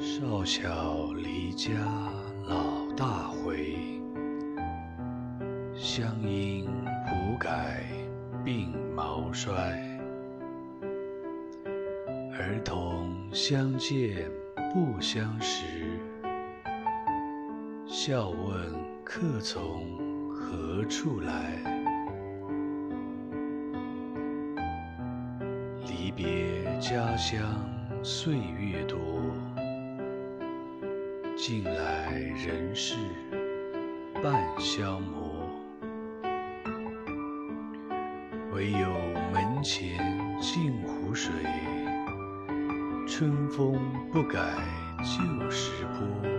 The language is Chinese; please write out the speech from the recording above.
少小离家老大回，乡音无改鬓毛衰。儿童相见不相识，笑问客从何处来。离别家乡岁月多。近来人事半消磨，唯有门前镜湖水，春风不改旧时波。